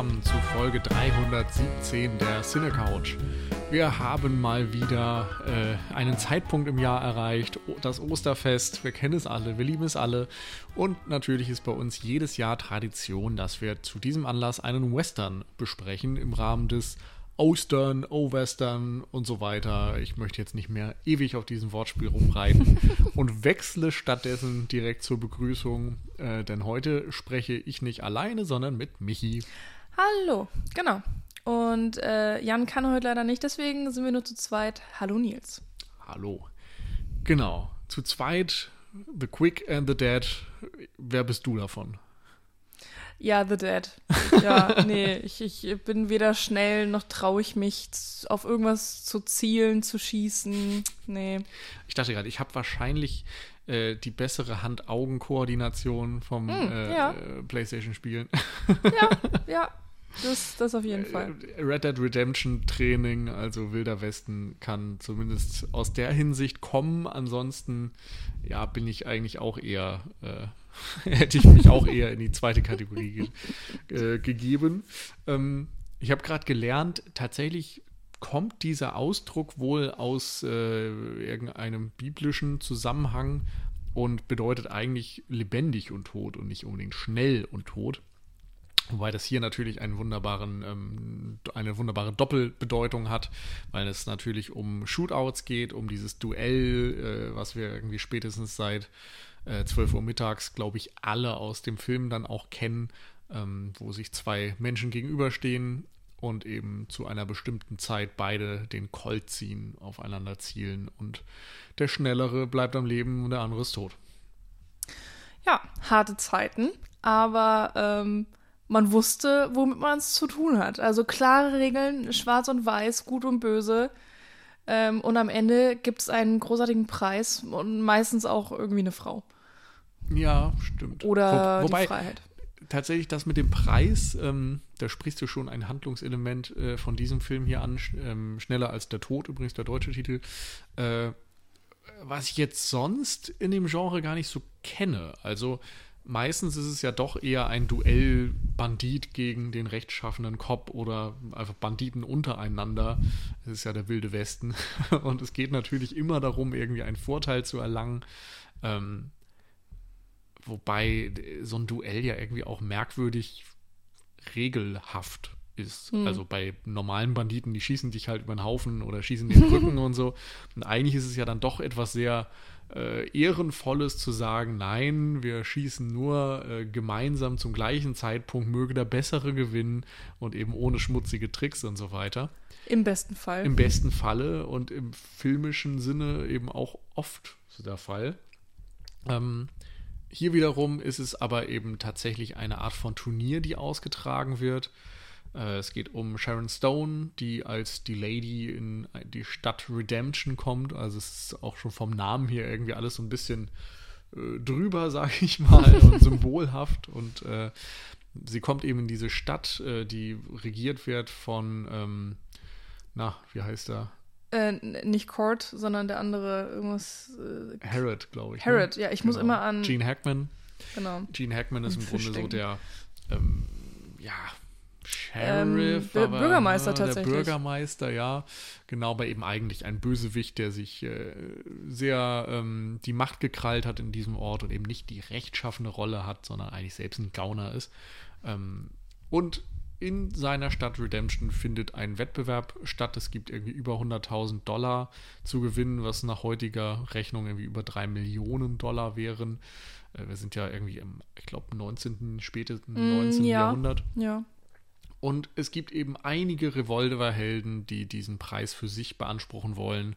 zusammen zu Folge 317 der Cine Couch. Wir haben mal wieder äh, einen Zeitpunkt im Jahr erreicht, das Osterfest. Wir kennen es alle, wir lieben es alle. Und natürlich ist bei uns jedes Jahr Tradition, dass wir zu diesem Anlass einen Western besprechen im Rahmen des Ostern, O-Western und so weiter. Ich möchte jetzt nicht mehr ewig auf diesem Wortspiel rumreiten und wechsle stattdessen direkt zur Begrüßung, äh, denn heute spreche ich nicht alleine, sondern mit Michi. Hallo, genau. Und äh, Jan kann heute leider nicht, deswegen sind wir nur zu zweit. Hallo Nils. Hallo. Genau, zu zweit, The Quick and the Dead. Wer bist du davon? Ja, The Dead. Ja, nee, ich, ich bin weder schnell noch traue ich mich auf irgendwas zu zielen, zu schießen. Nee. Ich dachte gerade, ich habe wahrscheinlich äh, die bessere Hand-Augen-Koordination vom mm, äh, ja. PlayStation-Spielen. Ja, ja. Das, das auf jeden Fall. Äh, Red Dead Redemption Training, also Wilder Westen, kann zumindest aus der Hinsicht kommen. Ansonsten, ja, bin ich eigentlich auch eher äh, hätte ich mich auch eher in die zweite Kategorie ge äh, gegeben. Ähm, ich habe gerade gelernt, tatsächlich kommt dieser Ausdruck wohl aus äh, irgendeinem biblischen Zusammenhang und bedeutet eigentlich lebendig und tot und nicht unbedingt schnell und tot. Wobei das hier natürlich einen wunderbaren, ähm, eine wunderbare Doppelbedeutung hat, weil es natürlich um Shootouts geht, um dieses Duell, äh, was wir irgendwie spätestens seit äh, 12 Uhr mittags, glaube ich, alle aus dem Film dann auch kennen, ähm, wo sich zwei Menschen gegenüberstehen und eben zu einer bestimmten Zeit beide den Colt ziehen, aufeinander zielen und der Schnellere bleibt am Leben und der andere ist tot. Ja, harte Zeiten, aber ähm, man wusste, womit man es zu tun hat. Also klare Regeln, schwarz und weiß, gut und böse. Ähm, und am Ende gibt es einen großartigen Preis und meistens auch irgendwie eine Frau. Ja, stimmt. Oder Wo, wobei, die Freiheit. Tatsächlich das mit dem Preis, ähm, da sprichst du schon ein Handlungselement äh, von diesem Film hier an, ähm, schneller als der Tod, übrigens der deutsche Titel. Äh, was ich jetzt sonst in dem Genre gar nicht so kenne. Also meistens ist es ja doch eher ein Duell Bandit gegen den rechtschaffenen Cop oder einfach Banditen untereinander. Das ist ja der wilde Westen. Und es geht natürlich immer darum, irgendwie einen Vorteil zu erlangen. Ähm, wobei so ein Duell ja irgendwie auch merkwürdig regelhaft ist. Hm. Also bei normalen Banditen, die schießen dich halt über den Haufen oder schießen den Rücken und so. Und eigentlich ist es ja dann doch etwas sehr äh, Ehrenvolles zu sagen, nein, wir schießen nur äh, gemeinsam zum gleichen Zeitpunkt, möge der Bessere gewinnen und eben ohne schmutzige Tricks und so weiter. Im besten Fall. Im besten Falle und im filmischen Sinne eben auch oft so der Fall. Ähm, hier wiederum ist es aber eben tatsächlich eine Art von Turnier, die ausgetragen wird. Äh, es geht um Sharon Stone, die als die Lady in die Stadt Redemption kommt. Also es ist auch schon vom Namen her irgendwie alles so ein bisschen äh, drüber, sage ich mal, und symbolhaft. Und äh, sie kommt eben in diese Stadt, äh, die regiert wird von, ähm, na, wie heißt er? Äh, nicht Court, sondern der andere irgendwas. Äh, Harrod, glaube ich. Harrod, ne? ja, ich genau. muss immer an. Gene Hackman. Genau. Gene Hackman ist im Grunde so der, ähm, ja, Sheriff, ähm, aber, Bürgermeister tatsächlich. Der Bürgermeister, ja. Genau, aber eben eigentlich ein Bösewicht, der sich äh, sehr ähm, die Macht gekrallt hat in diesem Ort und eben nicht die rechtschaffene Rolle hat, sondern eigentlich selbst ein Gauner ist. Ähm, und in seiner Stadt Redemption findet ein Wettbewerb statt. Es gibt irgendwie über 100.000 Dollar zu gewinnen, was nach heutiger Rechnung irgendwie über 3 Millionen Dollar wären. Äh, wir sind ja irgendwie im, ich glaube, 19., spätesten 19. Mm, ja. Jahrhundert. Ja. Und es gibt eben einige Revolverhelden, die diesen Preis für sich beanspruchen wollen.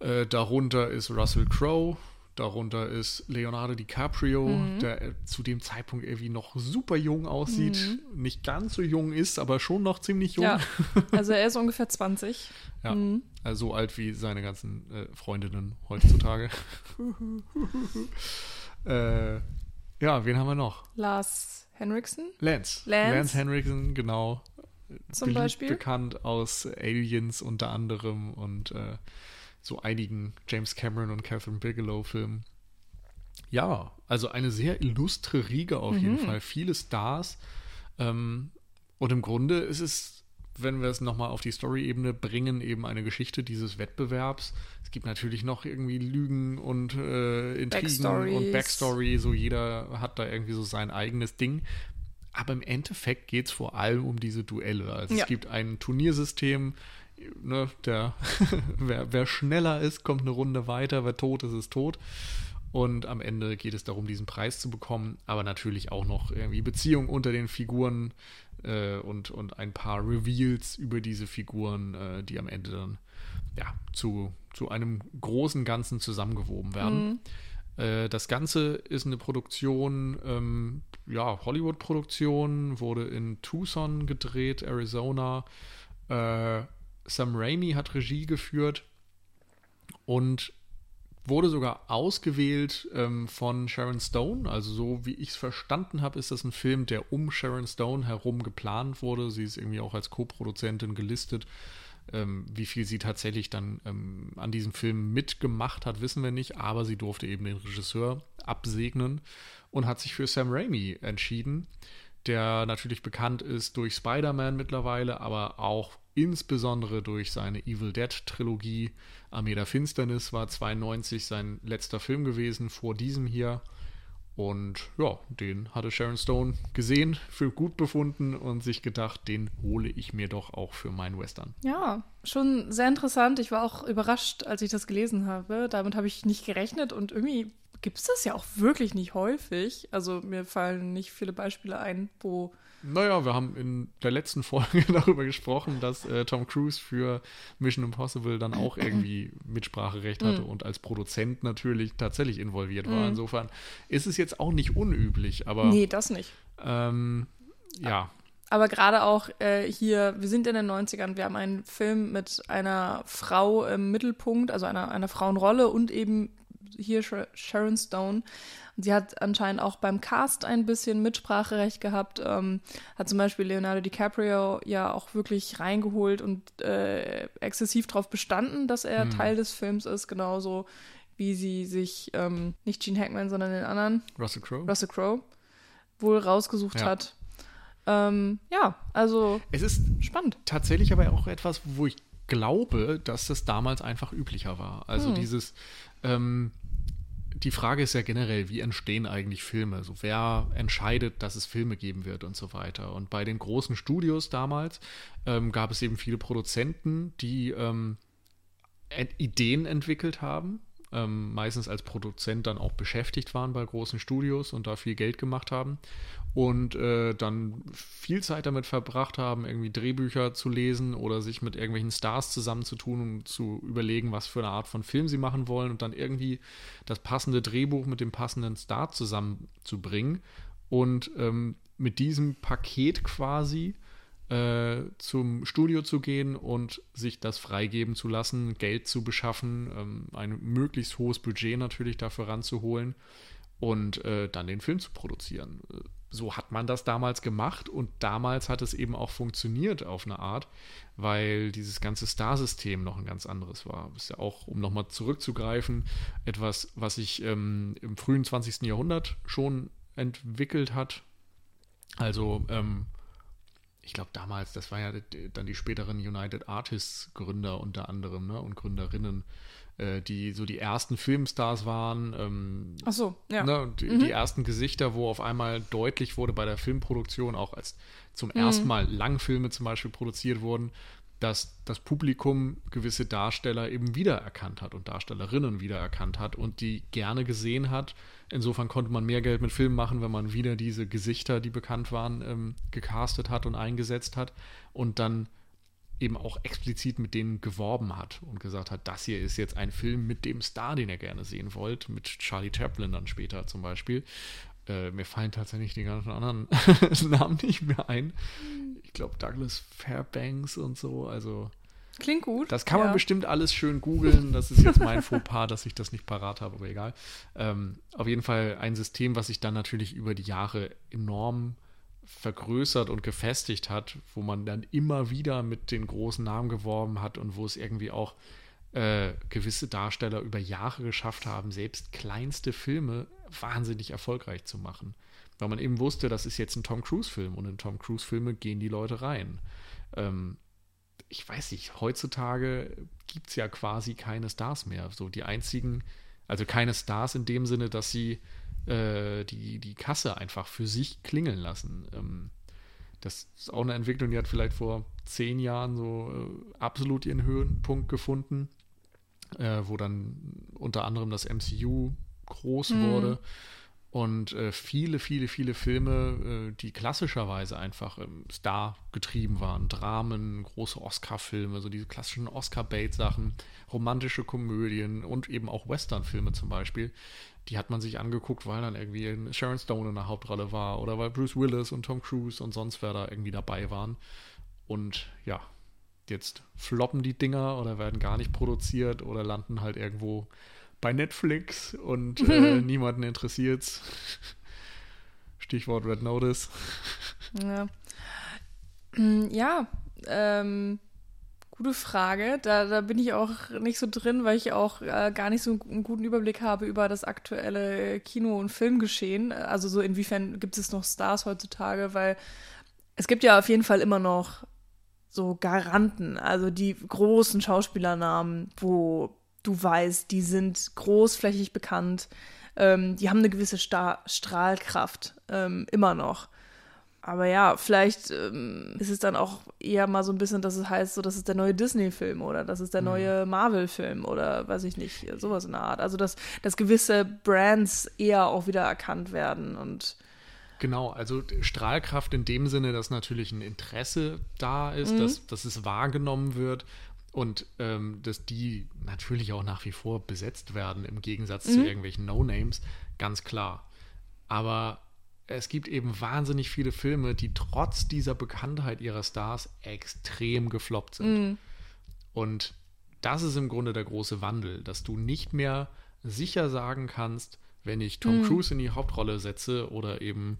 Äh, darunter ist Russell Crowe, darunter ist Leonardo DiCaprio, mhm. der äh, zu dem Zeitpunkt irgendwie noch super jung aussieht. Mhm. Nicht ganz so jung ist, aber schon noch ziemlich jung. Ja, also er ist ungefähr 20. Ja, mhm. also so alt wie seine ganzen äh, Freundinnen heutzutage. äh, ja, wen haben wir noch? Lars Henriksen? Lance. Lance. Lance Henriksen, genau. Zum Beispiel. Bekannt aus Aliens unter anderem und äh, so einigen James Cameron und Catherine Bigelow-Filmen. Ja, also eine sehr illustre Riege auf mhm. jeden Fall. Viele Stars. Ähm, und im Grunde ist es, wenn wir es nochmal auf die Story-Ebene bringen, eben eine Geschichte dieses Wettbewerbs. Es gibt natürlich noch irgendwie Lügen und äh, Intrigen und Backstory. So jeder hat da irgendwie so sein eigenes Ding. Aber im Endeffekt geht es vor allem um diese Duelle. Also ja. es gibt ein Turniersystem, ne, der, wer, wer schneller ist, kommt eine Runde weiter, wer tot ist, ist tot. Und am Ende geht es darum, diesen Preis zu bekommen, aber natürlich auch noch irgendwie Beziehungen unter den Figuren äh, und, und ein paar Reveals über diese Figuren, äh, die am Ende dann ja, zu, zu einem großen Ganzen zusammengewoben werden. Mhm. Äh, das Ganze ist eine Produktion, ähm, ja, Hollywood-Produktion, wurde in Tucson gedreht, Arizona. Sam Raimi hat Regie geführt und wurde sogar ausgewählt ähm, von Sharon Stone. Also so wie ich es verstanden habe, ist das ein Film, der um Sharon Stone herum geplant wurde. Sie ist irgendwie auch als Co-Produzentin gelistet. Ähm, wie viel sie tatsächlich dann ähm, an diesem Film mitgemacht hat, wissen wir nicht, aber sie durfte eben den Regisseur absegnen und hat sich für Sam Raimi entschieden, der natürlich bekannt ist durch Spider-Man mittlerweile, aber auch insbesondere durch seine Evil Dead Trilogie. Armee der Finsternis war 92 sein letzter Film gewesen, vor diesem hier. Und ja, den hatte Sharon Stone gesehen, für gut befunden und sich gedacht, den hole ich mir doch auch für meinen Western. Ja, schon sehr interessant. Ich war auch überrascht, als ich das gelesen habe. Damit habe ich nicht gerechnet und irgendwie gibt es das ja auch wirklich nicht häufig. Also mir fallen nicht viele Beispiele ein, wo naja, wir haben in der letzten Folge darüber gesprochen, dass äh, Tom Cruise für Mission Impossible dann auch irgendwie Mitspracherecht hatte mm. und als Produzent natürlich tatsächlich involviert war. Mm. Insofern ist es jetzt auch nicht unüblich, aber. Nee, das nicht. Ähm, ja. Aber gerade auch äh, hier, wir sind in den 90ern, wir haben einen Film mit einer Frau im Mittelpunkt, also einer, einer Frauenrolle und eben hier Sharon Stone. Und sie hat anscheinend auch beim Cast ein bisschen Mitspracherecht gehabt, ähm, hat zum Beispiel Leonardo DiCaprio ja auch wirklich reingeholt und äh, exzessiv darauf bestanden, dass er hm. Teil des Films ist, genauso wie sie sich, ähm, nicht Gene Hackman, sondern den anderen, Russell Crowe, Russell Crowe wohl rausgesucht ja. hat. Ähm, ja, also es ist spannend. Tatsächlich aber auch etwas, wo ich glaube, dass das damals einfach üblicher war. Also hm. dieses ähm, die Frage ist ja generell, wie entstehen eigentlich Filme? So, wer entscheidet, dass es Filme geben wird und so weiter? Und bei den großen Studios damals ähm, gab es eben viele Produzenten, die ähm, Ideen entwickelt haben, ähm, meistens als Produzent dann auch beschäftigt waren bei großen Studios und da viel Geld gemacht haben und äh, dann viel Zeit damit verbracht haben, irgendwie Drehbücher zu lesen oder sich mit irgendwelchen Stars zusammenzutun, um zu überlegen, was für eine Art von Film sie machen wollen und dann irgendwie das passende Drehbuch mit dem passenden Star zusammenzubringen. Und ähm, mit diesem Paket quasi äh, zum Studio zu gehen und sich das freigeben zu lassen, Geld zu beschaffen, ähm, ein möglichst hohes Budget natürlich dafür ranzuholen und äh, dann den Film zu produzieren so hat man das damals gemacht und damals hat es eben auch funktioniert auf eine Art, weil dieses ganze Star-System noch ein ganz anderes war. Das ist ja auch, um nochmal zurückzugreifen, etwas, was sich ähm, im frühen 20. Jahrhundert schon entwickelt hat. Also, ähm, ich glaube damals, das war ja dann die späteren United Artists Gründer unter anderem ne, und Gründerinnen, äh, die so die ersten Filmstars waren. Ähm, Ach so, ja. Ne, die, mhm. die, ersten Gesichter, wo auf einmal deutlich wurde bei der Filmproduktion, auch als zum mhm. ersten Mal Langfilme zum Beispiel produziert wurden, dass das Publikum gewisse Darsteller eben wiedererkannt hat und Darstellerinnen wiedererkannt hat und die gerne gesehen hat. Insofern konnte man mehr Geld mit Filmen machen, wenn man wieder diese Gesichter, die bekannt waren, ähm, gecastet hat und eingesetzt hat und dann eben auch explizit mit denen geworben hat und gesagt hat, das hier ist jetzt ein Film mit dem Star, den ihr gerne sehen wollt, mit Charlie Chaplin dann später zum Beispiel. Äh, mir fallen tatsächlich die ganzen anderen Namen nicht mehr ein. Ich glaube Douglas Fairbanks und so, also Klingt gut. Das kann man ja. bestimmt alles schön googeln. Das ist jetzt mein Fauxpas, dass ich das nicht parat habe, aber egal. Ähm, auf jeden Fall ein System, was sich dann natürlich über die Jahre enorm vergrößert und gefestigt hat, wo man dann immer wieder mit den großen Namen geworben hat und wo es irgendwie auch äh, gewisse Darsteller über Jahre geschafft haben, selbst kleinste Filme wahnsinnig erfolgreich zu machen. Weil man eben wusste, das ist jetzt ein Tom Cruise-Film und in Tom Cruise-Filme gehen die Leute rein. Ähm, ich weiß nicht, heutzutage gibt es ja quasi keine Stars mehr. So die einzigen, also keine Stars in dem Sinne, dass sie äh, die, die Kasse einfach für sich klingeln lassen. Ähm, das ist auch eine Entwicklung, die hat vielleicht vor zehn Jahren so äh, absolut ihren Höhenpunkt gefunden, äh, wo dann unter anderem das MCU groß mhm. wurde und äh, viele, viele, viele Filme, äh, die klassischerweise einfach ähm, Star getrieben waren. Dramen, große Oscar-Filme, so diese klassischen Oscar-Bait-Sachen, romantische Komödien und eben auch Western-Filme zum Beispiel. Die hat man sich angeguckt, weil dann irgendwie Sharon Stone in der Hauptrolle war oder weil Bruce Willis und Tom Cruise und sonst wer da irgendwie dabei waren. Und ja, jetzt floppen die Dinger oder werden gar nicht produziert oder landen halt irgendwo bei Netflix und äh, niemanden interessiert's. Stichwort Red Notice. Ja, mm, ja ähm, gute Frage. Da, da bin ich auch nicht so drin, weil ich auch äh, gar nicht so einen guten Überblick habe über das aktuelle Kino- und Filmgeschehen. Also so inwiefern gibt es noch Stars heutzutage, weil es gibt ja auf jeden Fall immer noch so Garanten, also die großen Schauspielernamen, wo du weißt, die sind großflächig bekannt, ähm, die haben eine gewisse Sta Strahlkraft, ähm, immer noch. Aber ja, vielleicht ähm, ist es dann auch eher mal so ein bisschen, dass es heißt, so, das ist der neue Disney-Film oder das ist der mhm. neue Marvel-Film oder weiß ich nicht, sowas in der Art. Also, dass, dass gewisse Brands eher auch wieder erkannt werden und Genau, also Strahlkraft in dem Sinne, dass natürlich ein Interesse da ist, mhm. dass, dass es wahrgenommen wird und ähm, dass die natürlich auch nach wie vor besetzt werden, im Gegensatz mhm. zu irgendwelchen No-Names, ganz klar. Aber es gibt eben wahnsinnig viele Filme, die trotz dieser Bekanntheit ihrer Stars extrem gefloppt sind. Mhm. Und das ist im Grunde der große Wandel, dass du nicht mehr sicher sagen kannst, wenn ich Tom mhm. Cruise in die Hauptrolle setze oder eben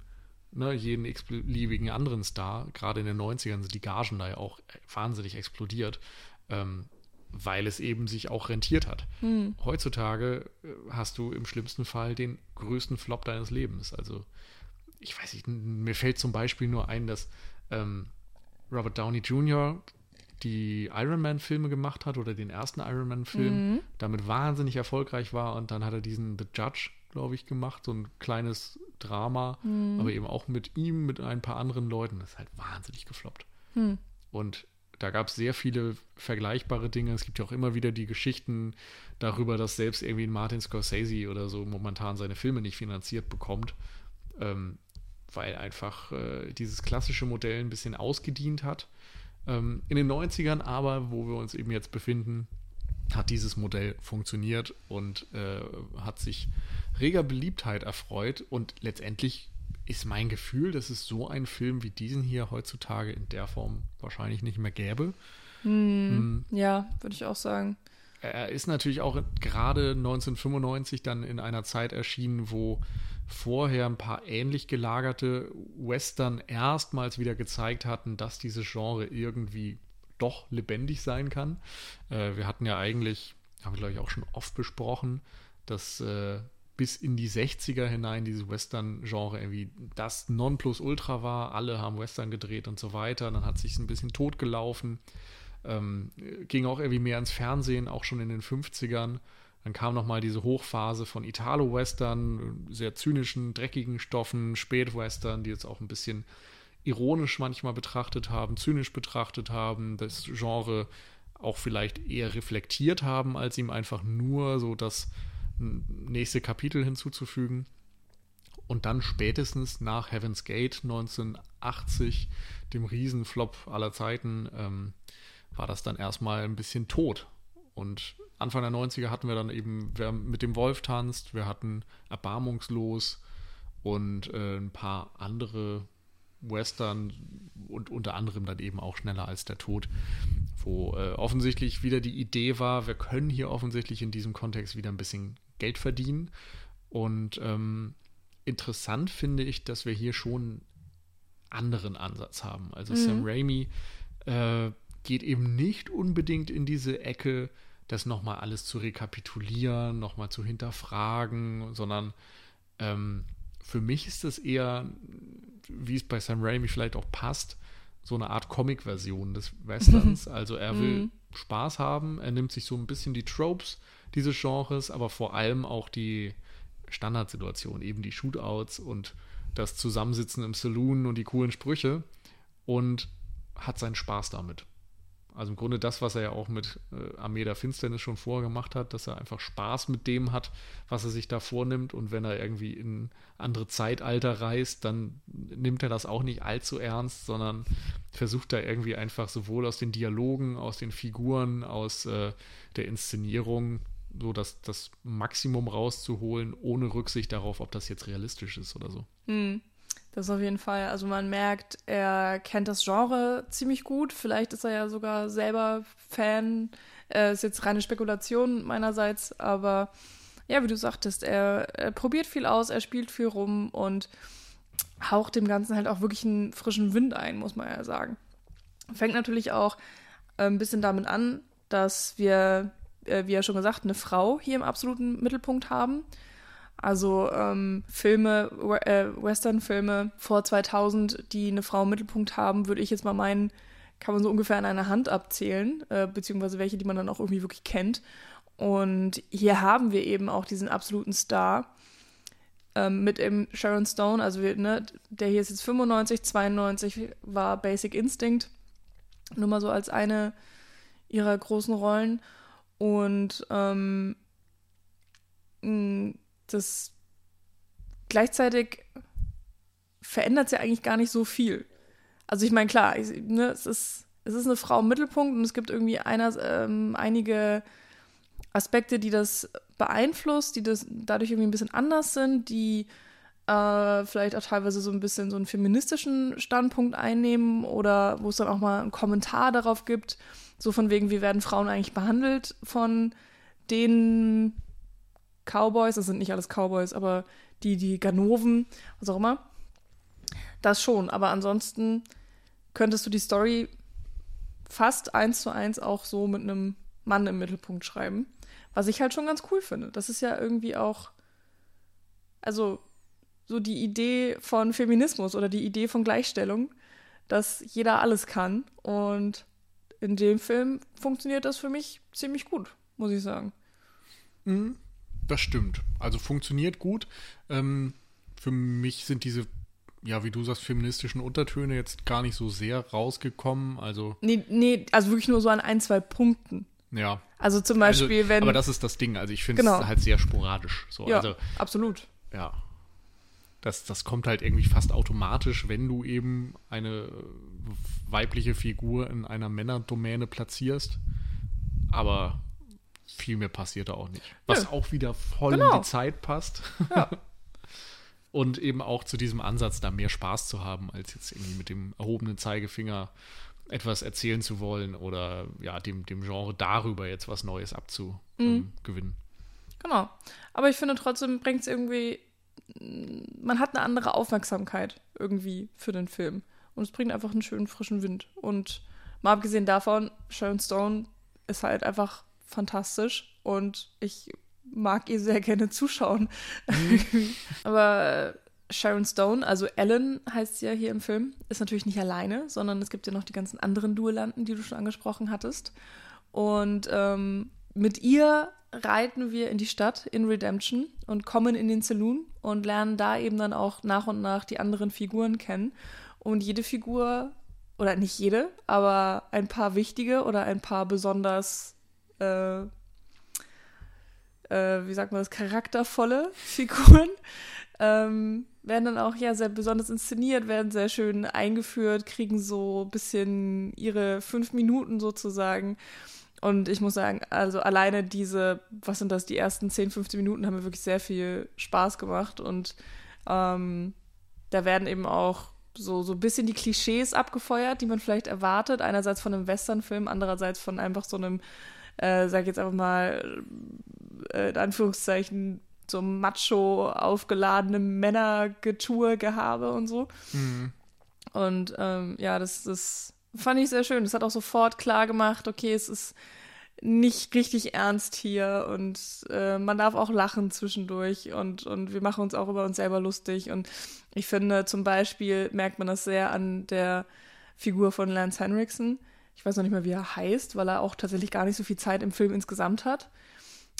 ne, jeden x-beliebigen anderen Star, gerade in den 90ern sind die Gagen da ja auch wahnsinnig explodiert, ähm, weil es eben sich auch rentiert hat. Hm. Heutzutage äh, hast du im schlimmsten Fall den größten Flop deines Lebens. Also, ich weiß nicht, mir fällt zum Beispiel nur ein, dass ähm, Robert Downey Jr. die Iron Man-Filme gemacht hat oder den ersten Iron Man-Film, mhm. damit wahnsinnig erfolgreich war und dann hat er diesen The Judge, glaube ich, gemacht, so ein kleines Drama, mhm. aber eben auch mit ihm, mit ein paar anderen Leuten. Das ist halt wahnsinnig gefloppt. Mhm. Und da gab es sehr viele vergleichbare Dinge. Es gibt ja auch immer wieder die Geschichten darüber, dass selbst irgendwie Martin Scorsese oder so momentan seine Filme nicht finanziert bekommt, ähm, weil einfach äh, dieses klassische Modell ein bisschen ausgedient hat. Ähm, in den 90ern aber, wo wir uns eben jetzt befinden, hat dieses Modell funktioniert und äh, hat sich reger Beliebtheit erfreut und letztendlich ist mein Gefühl, dass es so einen Film wie diesen hier heutzutage in der Form wahrscheinlich nicht mehr gäbe. Hm, hm. Ja, würde ich auch sagen. Er ist natürlich auch gerade 1995 dann in einer Zeit erschienen, wo vorher ein paar ähnlich gelagerte Western erstmals wieder gezeigt hatten, dass dieses Genre irgendwie doch lebendig sein kann. Äh, wir hatten ja eigentlich, haben wir glaube ich auch schon oft besprochen, dass äh, bis in die 60er hinein dieses Western-Genre irgendwie das Nonplusultra war. Alle haben Western gedreht und so weiter. Dann hat sich ein bisschen totgelaufen. Ähm, ging auch irgendwie mehr ins Fernsehen, auch schon in den 50ern. Dann kam nochmal diese Hochphase von Italo-Western, sehr zynischen, dreckigen Stoffen, Spätwestern, die jetzt auch ein bisschen ironisch manchmal betrachtet haben, zynisch betrachtet haben, das Genre auch vielleicht eher reflektiert haben, als ihm einfach nur so das nächste Kapitel hinzuzufügen. Und dann spätestens nach Heaven's Gate 1980, dem Riesenflop aller Zeiten, ähm, war das dann erstmal ein bisschen tot. Und Anfang der 90er hatten wir dann eben, wer mit dem Wolf tanzt, wir hatten Erbarmungslos und äh, ein paar andere Western und unter anderem dann eben auch schneller als der Tod, wo äh, offensichtlich wieder die Idee war, wir können hier offensichtlich in diesem Kontext wieder ein bisschen Geld verdienen. Und ähm, interessant finde ich, dass wir hier schon anderen Ansatz haben. Also mhm. Sam Raimi äh, geht eben nicht unbedingt in diese Ecke das nochmal alles zu rekapitulieren, nochmal zu hinterfragen, sondern ähm, für mich ist das eher, wie es bei Sam Raimi vielleicht auch passt, so eine Art Comic-Version des Westerns. Also er will mhm. Spaß haben, er nimmt sich so ein bisschen die Tropes dieses Genres, aber vor allem auch die Standardsituation, eben die Shootouts und das Zusammensitzen im Saloon und die coolen Sprüche und hat seinen Spaß damit. Also im Grunde das, was er ja auch mit äh, Armee der Finsternis schon vorher gemacht hat, dass er einfach Spaß mit dem hat, was er sich da vornimmt. Und wenn er irgendwie in andere Zeitalter reist, dann nimmt er das auch nicht allzu ernst, sondern versucht da irgendwie einfach sowohl aus den Dialogen, aus den Figuren, aus äh, der Inszenierung so das, das Maximum rauszuholen, ohne Rücksicht darauf, ob das jetzt realistisch ist oder so. Hm. Das auf jeden Fall. Also man merkt, er kennt das Genre ziemlich gut. Vielleicht ist er ja sogar selber Fan. Äh, ist jetzt reine Spekulation meinerseits, aber ja, wie du sagtest, er, er probiert viel aus, er spielt viel rum und haucht dem Ganzen halt auch wirklich einen frischen Wind ein, muss man ja sagen. Fängt natürlich auch äh, ein bisschen damit an, dass wir, äh, wie ja schon gesagt, eine Frau hier im absoluten Mittelpunkt haben. Also ähm, Filme, äh, Western-Filme vor 2000, die eine Frau im Mittelpunkt haben, würde ich jetzt mal meinen, kann man so ungefähr an einer Hand abzählen, äh, beziehungsweise welche, die man dann auch irgendwie wirklich kennt. Und hier haben wir eben auch diesen absoluten Star ähm, mit eben Sharon Stone, also wir, ne, der hier ist jetzt 95, 92 war Basic Instinct, nur mal so als eine ihrer großen Rollen. Und ähm, das gleichzeitig verändert es ja eigentlich gar nicht so viel. Also ich meine, klar, ich, ne, es, ist, es ist eine Frau im Mittelpunkt und es gibt irgendwie einer, ähm, einige Aspekte, die das beeinflusst, die das dadurch irgendwie ein bisschen anders sind, die äh, vielleicht auch teilweise so ein bisschen so einen feministischen Standpunkt einnehmen oder wo es dann auch mal einen Kommentar darauf gibt, so von wegen, wie werden Frauen eigentlich behandelt von den Cowboys, das sind nicht alles Cowboys, aber die, die Ganoven, was auch immer. Das schon, aber ansonsten könntest du die Story fast eins zu eins auch so mit einem Mann im Mittelpunkt schreiben. Was ich halt schon ganz cool finde. Das ist ja irgendwie auch, also so die Idee von Feminismus oder die Idee von Gleichstellung, dass jeder alles kann. Und in dem Film funktioniert das für mich ziemlich gut, muss ich sagen. Mhm. Das stimmt. Also funktioniert gut. Ähm, für mich sind diese, ja, wie du sagst, feministischen Untertöne jetzt gar nicht so sehr rausgekommen. Also. Nee, nee, also wirklich nur so an ein, zwei Punkten. Ja. Also zum Beispiel, also, wenn. Aber das ist das Ding. Also ich finde es genau. halt sehr sporadisch. So. Ja, also, absolut. Ja. Das, das kommt halt irgendwie fast automatisch, wenn du eben eine weibliche Figur in einer Männerdomäne platzierst. Aber viel mehr passiert da auch nicht. Was ja. auch wieder voll genau. in die Zeit passt. Ja. Und eben auch zu diesem Ansatz, da mehr Spaß zu haben, als jetzt irgendwie mit dem erhobenen Zeigefinger etwas erzählen zu wollen oder ja, dem, dem Genre darüber jetzt was Neues abzugewinnen. Mhm. Genau. Aber ich finde trotzdem bringt es irgendwie, man hat eine andere Aufmerksamkeit irgendwie für den Film. Und es bringt einfach einen schönen frischen Wind. Und mal abgesehen davon, Sharon Stone ist halt einfach fantastisch und ich mag ihr sehr gerne zuschauen. Mhm. Aber äh, Sharon Stone, also Ellen heißt sie ja hier im Film, ist natürlich nicht alleine, sondern es gibt ja noch die ganzen anderen Duellanten, die du schon angesprochen hattest. Und ähm, mit ihr reiten wir in die Stadt in Redemption und kommen in den Saloon und lernen da eben dann auch nach und nach die anderen Figuren kennen. Und jede Figur, oder nicht jede, aber ein paar wichtige oder ein paar besonders äh, äh, wie sagt man das, charaktervolle Figuren. Ähm, werden dann auch ja sehr besonders inszeniert, werden sehr schön eingeführt, kriegen so ein bisschen ihre fünf Minuten sozusagen. Und ich muss sagen, also alleine diese, was sind das, die ersten 10, 15 Minuten haben mir wirklich sehr viel Spaß gemacht. Und ähm, da werden eben auch so, so ein bisschen die Klischees abgefeuert, die man vielleicht erwartet. Einerseits von einem Westernfilm, andererseits von einfach so einem äh, sag jetzt einfach mal, äh, in Anführungszeichen, so macho aufgeladene Männergetue, Gehabe und so. Mhm. Und ähm, ja, das, das fand ich sehr schön. Das hat auch sofort klar gemacht, okay, es ist nicht richtig ernst hier und äh, man darf auch lachen zwischendurch und, und wir machen uns auch über uns selber lustig. Und ich finde, zum Beispiel merkt man das sehr an der Figur von Lance Henriksen. Ich weiß noch nicht mehr, wie er heißt, weil er auch tatsächlich gar nicht so viel Zeit im Film insgesamt hat.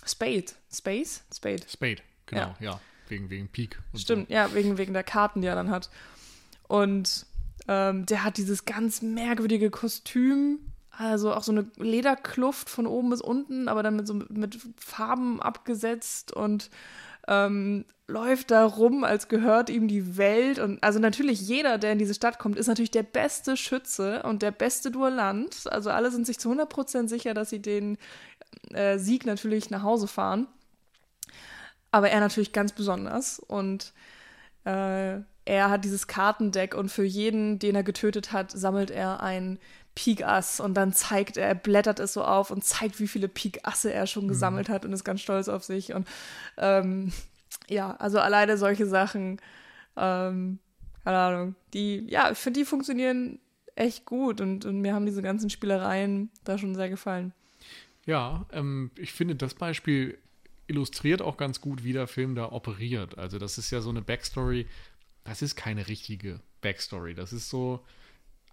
Spade. Space? Spade. Spade, genau, ja. ja. Wegen, wegen Peak. Stimmt, so. ja, wegen, wegen der Karten, die er dann hat. Und ähm, der hat dieses ganz merkwürdige Kostüm, also auch so eine Lederkluft von oben bis unten, aber dann mit so mit Farben abgesetzt und ähm, läuft da rum, als gehört ihm die Welt. Und also natürlich jeder, der in diese Stadt kommt, ist natürlich der beste Schütze und der beste Duellant. Also alle sind sich zu 100% sicher, dass sie den äh, Sieg natürlich nach Hause fahren. Aber er natürlich ganz besonders. Und äh, er hat dieses Kartendeck und für jeden, den er getötet hat, sammelt er ein Pik Ass und dann zeigt er, er blättert es so auf und zeigt, wie viele Pik Asse er schon mhm. gesammelt hat und ist ganz stolz auf sich. Und ähm, ja, also alleine solche Sachen, ähm, keine Ahnung, die, ja, ich finde, die funktionieren echt gut und, und mir haben diese ganzen Spielereien da schon sehr gefallen. Ja, ähm, ich finde, das Beispiel illustriert auch ganz gut, wie der Film da operiert. Also, das ist ja so eine Backstory, das ist keine richtige Backstory. Das ist so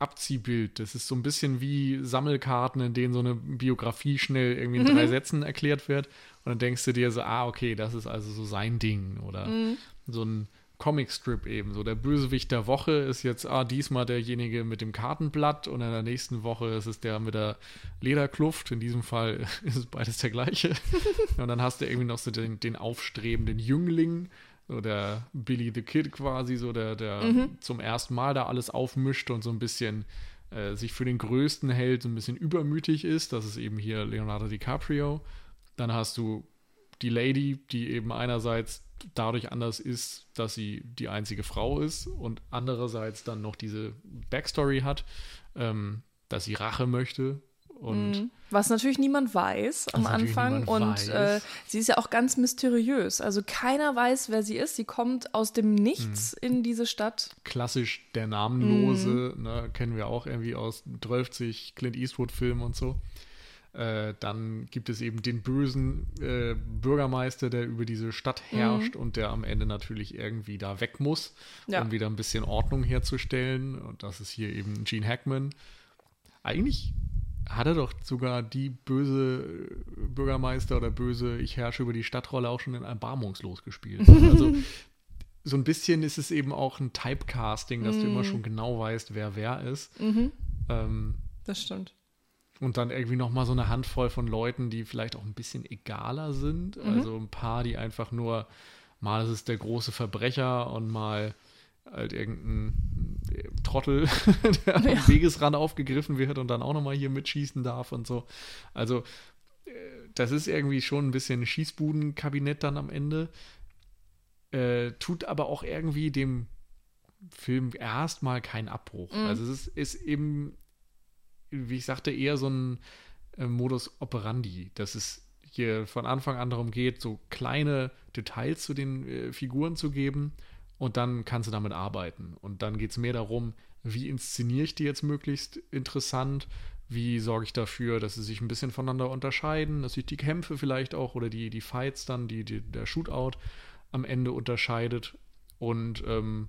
Abziehbild. Das ist so ein bisschen wie Sammelkarten, in denen so eine Biografie schnell irgendwie in drei mhm. Sätzen erklärt wird. Und dann denkst du dir so, ah, okay, das ist also so sein Ding. Oder mhm. so ein Comicstrip eben. So der Bösewicht der Woche ist jetzt, ah, diesmal derjenige mit dem Kartenblatt und in der nächsten Woche ist es der mit der Lederkluft. In diesem Fall ist es beides der gleiche. und dann hast du irgendwie noch so den, den aufstrebenden Jüngling so der Billy the Kid quasi, so der, der mhm. zum ersten Mal da alles aufmischt und so ein bisschen äh, sich für den Größten hält, so ein bisschen übermütig ist. Das ist eben hier Leonardo DiCaprio. Dann hast du die Lady, die eben einerseits dadurch anders ist, dass sie die einzige Frau ist und andererseits dann noch diese Backstory hat, ähm, dass sie Rache möchte und mhm. Was natürlich niemand weiß am Anfang. Und äh, sie ist ja auch ganz mysteriös. Also keiner weiß, wer sie ist. Sie kommt aus dem Nichts mhm. in diese Stadt. Klassisch der Namenlose, mhm. ne, kennen wir auch irgendwie aus 12 Clint Eastwood-Filmen und so. Äh, dann gibt es eben den bösen äh, Bürgermeister, der über diese Stadt herrscht mhm. und der am Ende natürlich irgendwie da weg muss, ja. um wieder ein bisschen Ordnung herzustellen. Und das ist hier eben Gene Hackman. Eigentlich hat er doch sogar die böse Bürgermeister oder böse Ich herrsche über die Stadtrolle auch schon in Erbarmungslos gespielt. Also so ein bisschen ist es eben auch ein Typecasting, dass mm. du immer mhm. schon genau weißt, wer wer ist. Mhm. Ähm, das stimmt. Und dann irgendwie noch mal so eine Handvoll von Leuten, die vielleicht auch ein bisschen egaler sind. Mhm. Also ein paar, die einfach nur, mal ist es der große Verbrecher und mal halt irgendein äh, Trottel, der ja. am Wegesrand aufgegriffen wird und dann auch nochmal hier mitschießen darf und so. Also, äh, das ist irgendwie schon ein bisschen Schießbudenkabinett dann am Ende. Äh, tut aber auch irgendwie dem Film erstmal keinen Abbruch. Mhm. Also, es ist, ist, eben, wie ich sagte, eher so ein äh, Modus operandi, dass es hier von Anfang an darum geht, so kleine Details zu den äh, Figuren zu geben und dann kannst du damit arbeiten. Und dann geht es mehr darum, wie inszeniere ich die jetzt möglichst interessant, wie sorge ich dafür, dass sie sich ein bisschen voneinander unterscheiden, dass sich die Kämpfe vielleicht auch oder die, die Fights dann, die, die der Shootout am Ende unterscheidet. Und ähm,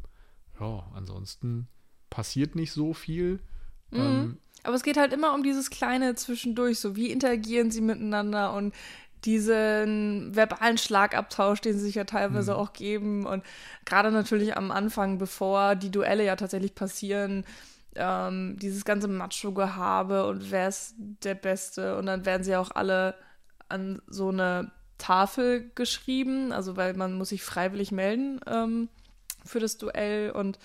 ja, ansonsten passiert nicht so viel. Mhm. Ähm, aber es geht halt immer um dieses kleine Zwischendurch, so wie interagieren sie miteinander und diesen verbalen Schlagabtausch, den sie sich ja teilweise mhm. auch geben. Und gerade natürlich am Anfang, bevor die Duelle ja tatsächlich passieren, ähm, dieses ganze Macho-Gehabe und wer ist der Beste. Und dann werden sie auch alle an so eine Tafel geschrieben, also weil man muss sich freiwillig melden ähm, für das Duell. Und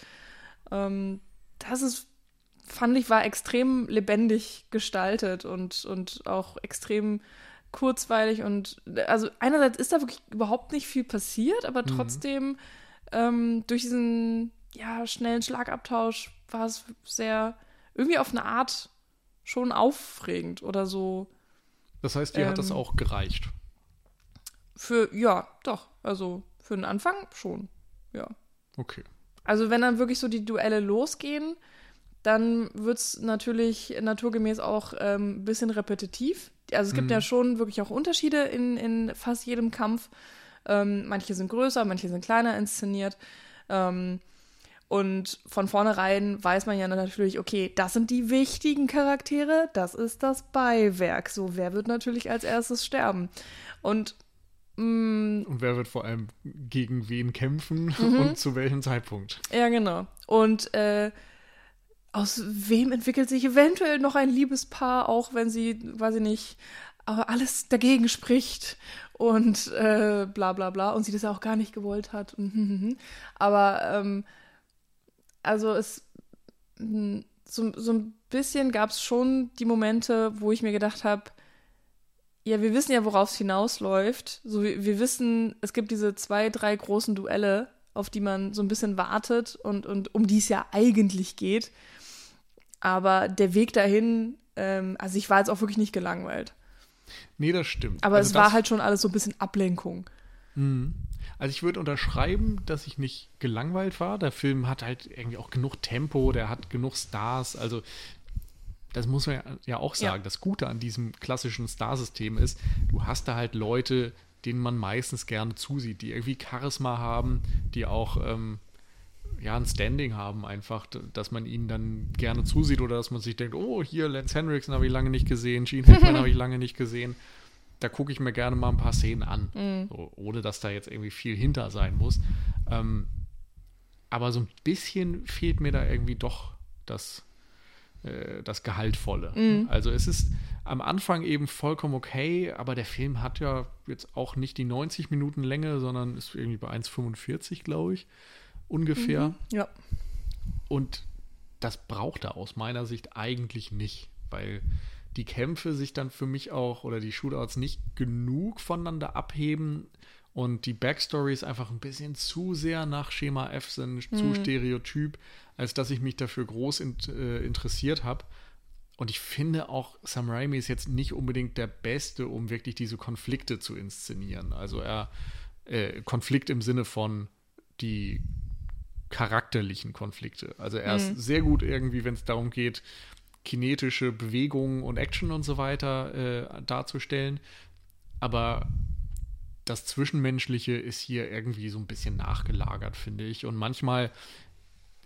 ähm, das ist, fand ich, war extrem lebendig gestaltet und, und auch extrem kurzweilig und also einerseits ist da wirklich überhaupt nicht viel passiert, aber mhm. trotzdem mhm. ähm, durch diesen ja, schnellen Schlagabtausch war es sehr irgendwie auf eine Art schon aufregend oder so. Das heißt, dir ähm, hat das ähm, auch gereicht? Für, ja, doch. Also für den Anfang schon, ja. Okay. Also wenn dann wirklich so die Duelle losgehen, dann wird es natürlich naturgemäß auch ein ähm, bisschen repetitiv Also es gibt Mhm. ja schon wirklich auch Unterschiede in, in fast jedem Kampf. Ähm, manche sind größer, manche sind kleiner inszeniert. Ähm, und von vornherein weiß man ja natürlich, okay, das sind die wichtigen Charaktere, das ist das Beiwerk. So, wer wird natürlich als erstes sterben? Und mh, Und wer wird vor allem gegen wen kämpfen Mhm. und zu welchem Zeitpunkt? ja, genau. Und äh, aus wem entwickelt sich eventuell noch ein Liebespaar, auch wenn sie, weiß ich nicht, aber alles dagegen spricht und äh, bla bla bla und sie das auch gar nicht gewollt hat. Hm, hm, hm. Aber ähm, also es mh, so, so ein bisschen gab es schon die Momente, wo ich mir gedacht habe, ja, wir wissen ja, worauf es hinausläuft. So, wir, wir wissen, es gibt diese zwei, drei großen Duelle, auf die man so ein bisschen wartet und, und um die es ja eigentlich geht. Aber der Weg dahin, ähm, also ich war jetzt auch wirklich nicht gelangweilt. Nee, das stimmt. Aber also es war halt schon alles so ein bisschen Ablenkung. Mhm. Also ich würde unterschreiben, dass ich nicht gelangweilt war. Der Film hat halt irgendwie auch genug Tempo, der hat genug Stars. Also das muss man ja, ja auch sagen. Ja. Das Gute an diesem klassischen Star-System ist, du hast da halt Leute, denen man meistens gerne zusieht, die irgendwie Charisma haben, die auch ähm, ja ein Standing haben einfach, dass man ihnen dann gerne zusieht oder dass man sich denkt, oh hier Lance Henriksen habe ich lange nicht gesehen, Gene Hackman habe ich lange nicht gesehen. Da gucke ich mir gerne mal ein paar Szenen an, so, ohne dass da jetzt irgendwie viel hinter sein muss. Ähm, aber so ein bisschen fehlt mir da irgendwie doch das, äh, das Gehaltvolle. Also es ist am Anfang eben vollkommen okay, aber der Film hat ja jetzt auch nicht die 90 Minuten Länge, sondern ist irgendwie bei 1,45, glaube ich, ungefähr. Ja. Und das braucht er aus meiner Sicht eigentlich nicht, weil die Kämpfe sich dann für mich auch oder die Shootouts nicht genug voneinander abheben und die Backstories einfach ein bisschen zu sehr nach Schema F sind, zu stereotyp, als dass ich mich dafür groß int äh, interessiert habe. Und ich finde auch, Sam Raimi ist jetzt nicht unbedingt der Beste, um wirklich diese Konflikte zu inszenieren. Also er, äh, Konflikt im Sinne von die charakterlichen Konflikte. Also er ist sehr gut irgendwie, wenn es darum geht, kinetische Bewegungen und Action und so weiter äh, darzustellen. Aber das Zwischenmenschliche ist hier irgendwie so ein bisschen nachgelagert, finde ich. Und manchmal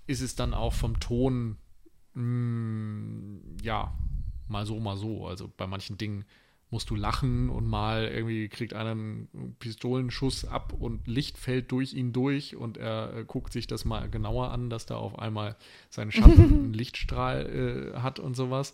ist es dann auch vom Ton, mh, ja, mal so, mal so. Also bei manchen Dingen musst du lachen und mal irgendwie kriegt einer einen Pistolenschuss ab und Licht fällt durch ihn durch und er äh, guckt sich das mal genauer an, dass da auf einmal sein Schatten einen Lichtstrahl äh, hat und sowas.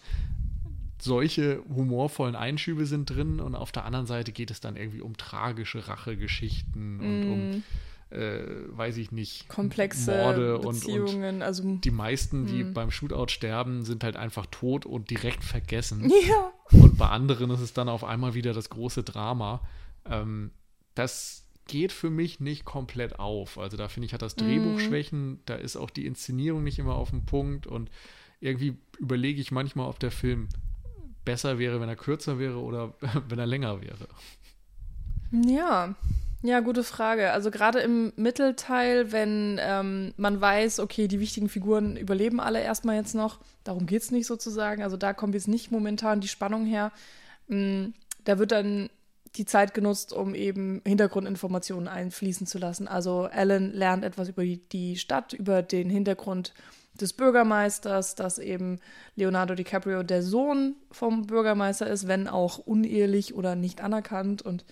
Solche humorvollen Einschübe sind drin und auf der anderen Seite geht es dann irgendwie um tragische Rachegeschichten und um, äh, weiß ich nicht, Komplexe Morde und, und Beziehungen, also die meisten, die beim Shootout sterben, sind halt einfach tot und direkt vergessen. ja. Und bei anderen ist es dann auf einmal wieder das große Drama. Ähm, das geht für mich nicht komplett auf. Also da finde ich, hat das Drehbuch Schwächen, da ist auch die Inszenierung nicht immer auf dem Punkt und irgendwie überlege ich manchmal, ob der Film besser wäre, wenn er kürzer wäre oder wenn er länger wäre. Ja, ja, gute Frage. Also gerade im Mittelteil, wenn ähm, man weiß, okay, die wichtigen Figuren überleben alle erstmal jetzt noch, darum geht es nicht sozusagen. Also da kommt jetzt nicht momentan die Spannung her. Mm, Da wird dann die Zeit genutzt, um eben Hintergrundinformationen einfließen zu lassen. Also Alan lernt etwas über die- die Stadt, über den Hintergrund des Bürgermeisters, dass eben Leonardo DiCaprio der Sohn vom Bürgermeister ist, wenn auch unehelich oder nicht anerkannt und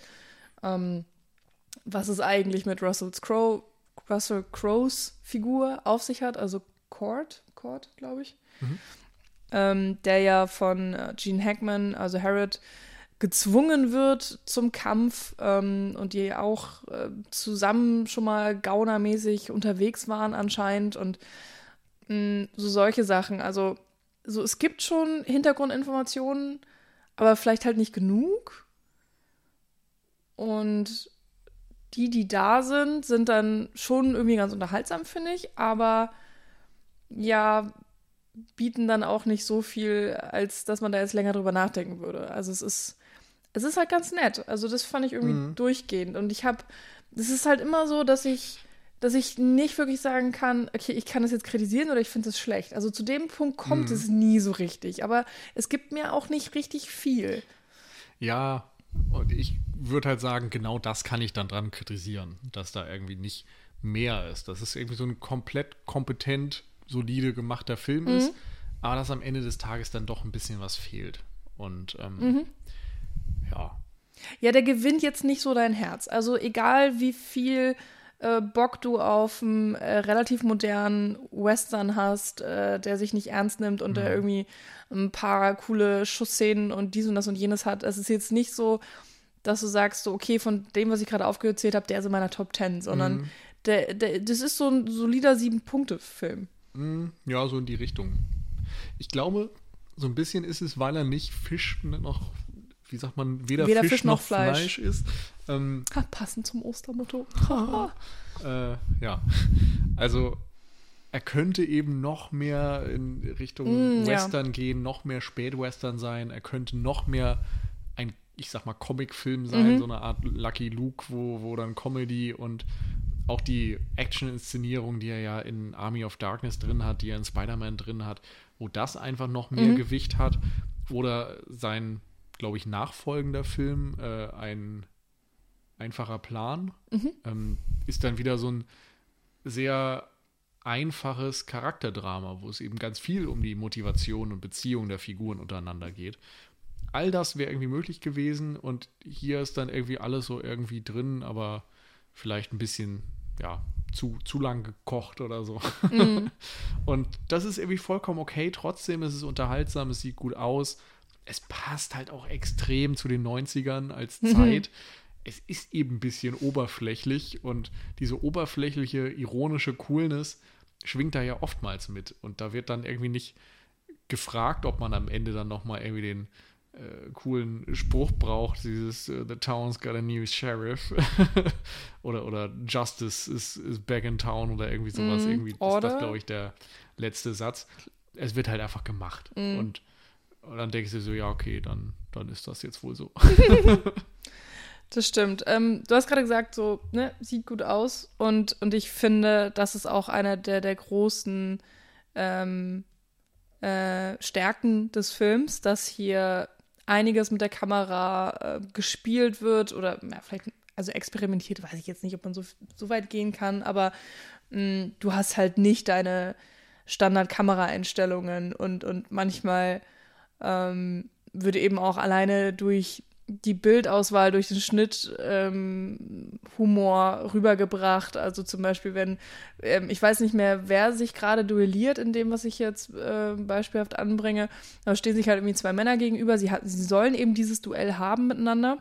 ähm, was es eigentlich mit Russell Crowe, Russell Crowes Figur auf sich hat, also Cord, Cord, glaube ich, ähm, der ja von äh, Gene Hackman, also Harrod, gezwungen wird zum Kampf ähm, und die auch äh, zusammen schon mal gaunermäßig unterwegs waren anscheinend und mh, so solche Sachen. Also so es gibt schon Hintergrundinformationen, aber vielleicht halt nicht genug. Und die, die da sind, sind dann schon irgendwie ganz unterhaltsam, finde ich, aber ja, bieten dann auch nicht so viel, als dass man da jetzt länger drüber nachdenken würde. Also es ist, es ist halt ganz nett. Also das fand ich irgendwie durchgehend. Und ich habe, es ist halt immer so, dass ich, dass ich nicht wirklich sagen kann, okay, ich kann das jetzt kritisieren oder ich finde es schlecht. Also zu dem Punkt kommt es nie so richtig. Aber es gibt mir auch nicht richtig viel. Ja, und ich würde halt sagen, genau das kann ich dann dran kritisieren, dass da irgendwie nicht mehr ist. Dass es irgendwie so ein komplett kompetent, solide gemachter Film ist, Mhm. aber dass am Ende des Tages dann doch ein bisschen was fehlt. Und ähm, Mhm. ja, Ja, der gewinnt jetzt nicht so dein Herz. Also egal wie viel äh, Bock du auf einen äh, relativ modernen Western hast, äh, der sich nicht ernst nimmt und der irgendwie ein paar coole Schussszenen und dies und das und jenes hat. Es ist jetzt nicht so, dass du sagst, so, okay, von dem, was ich gerade aufgezählt habe, der ist in meiner Top 10, sondern der, der, das ist so ein solider Sieben-Punkte-Film. Mm, Ja, so in die Richtung. Ich glaube, so ein bisschen ist es, weil er nicht Fisch noch, wie sagt man, weder, Weder Fisch, Fisch noch, noch Fleisch. Fleisch, ist. Ähm, Ha, passend zum Ostermotto. äh, ja, also er könnte eben noch mehr in Richtung Mm, ja. Western gehen, noch mehr Spätwestern sein. Er könnte noch mehr ein, ich sag mal, Comicfilm sein, Mhm. so eine Art Lucky Luke, wo, wo dann Comedy und auch die Action-Inszenierung, die er ja in Army of Darkness drin hat, die er in Spider-Man drin hat, wo das einfach noch mehr Mhm. Gewicht hat. Oder sein, glaube ich, nachfolgender Film, äh, ein einfacher Plan, Mhm. ähm, ist dann wieder so ein sehr einfaches Charakterdrama, wo es eben ganz viel um die Motivation und Beziehung der Figuren untereinander geht. All das wäre irgendwie möglich gewesen und hier ist dann irgendwie alles so irgendwie drin, aber vielleicht ein bisschen, ja, zu, zu lang gekocht oder so. Mhm. Und das ist irgendwie vollkommen okay. Trotzdem ist es unterhaltsam, es sieht gut aus. Es passt halt auch extrem zu den 90ern als Zeit. Es ist eben ein bisschen oberflächlich und diese oberflächliche, ironische Coolness schwingt da ja oftmals mit. Und da wird dann irgendwie nicht gefragt, ob man am Ende dann nochmal irgendwie den äh, coolen Spruch braucht, dieses äh, The town's got a new sheriff oder, oder Justice is, is back in town oder irgendwie sowas. Mhm. Irgendwie ist das, glaube ich, der letzte Satz. Es wird halt einfach gemacht. Mhm. Und, und dann denkst du so, ja, okay, dann, dann ist das jetzt wohl so. Das stimmt. Ähm, du hast gerade gesagt, so, ne, sieht gut aus. Und, und ich finde, das ist auch einer der, der großen ähm, äh, Stärken des Films, dass hier einiges mit der Kamera äh, gespielt wird oder ja, vielleicht, also experimentiert, weiß ich jetzt nicht, ob man so, so weit gehen kann, aber mh, du hast halt nicht deine Standard-Kameraeinstellungen und, und manchmal ähm, würde eben auch alleine durch die Bildauswahl, durch den Schnitt ähm, Humor rübergebracht. Also zum Beispiel, wenn, ähm, ich weiß nicht mehr, wer sich gerade duelliert in dem, was ich jetzt äh, beispielhaft anbringe, da stehen sich halt irgendwie zwei Männer gegenüber. Sie, sie sollen eben dieses Duell haben miteinander.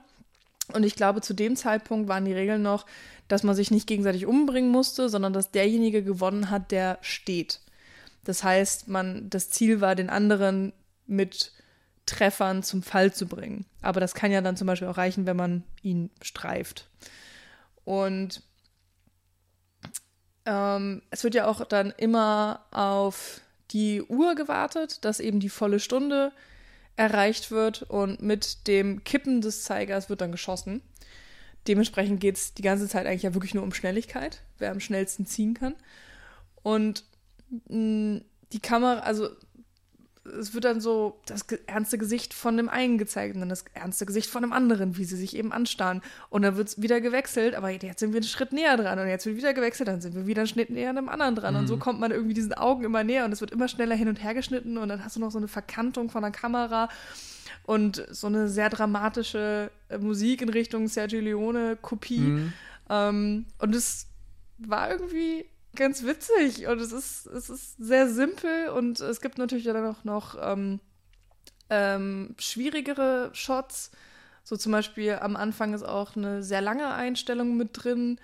Und ich glaube, zu dem Zeitpunkt waren die Regeln noch, dass man sich nicht gegenseitig umbringen musste, sondern dass derjenige gewonnen hat, der steht. Das heißt, man, das Ziel war, den anderen mit Treffern zum Fall zu bringen. Aber das kann ja dann zum Beispiel auch reichen, wenn man ihn streift. Und ähm, es wird ja auch dann immer auf die Uhr gewartet, dass eben die volle Stunde erreicht wird und mit dem Kippen des Zeigers wird dann geschossen. Dementsprechend geht es die ganze Zeit eigentlich ja wirklich nur um Schnelligkeit, wer am schnellsten ziehen kann. Und mh, die Kamera, also es wird dann so das ernste Gesicht von dem einen gezeigt und dann das ernste Gesicht von dem anderen, wie sie sich eben anstarren. Und dann wird es wieder gewechselt, aber jetzt sind wir einen Schritt näher dran und jetzt wird wieder gewechselt, dann sind wir wieder einen Schnitt näher an dem anderen dran. Und so kommt man irgendwie diesen Augen immer näher und es wird immer schneller hin und her geschnitten und dann hast du noch so eine Verkantung von der Kamera und so eine sehr dramatische äh, Musik in Richtung Sergio Leone-Kopie. Mhm. Ähm, und es war irgendwie ganz witzig und es ist, es ist sehr simpel und es gibt natürlich dann auch noch ähm, ähm, schwierigere Shots. So zum Beispiel am Anfang ist auch eine sehr lange Einstellung mit drin,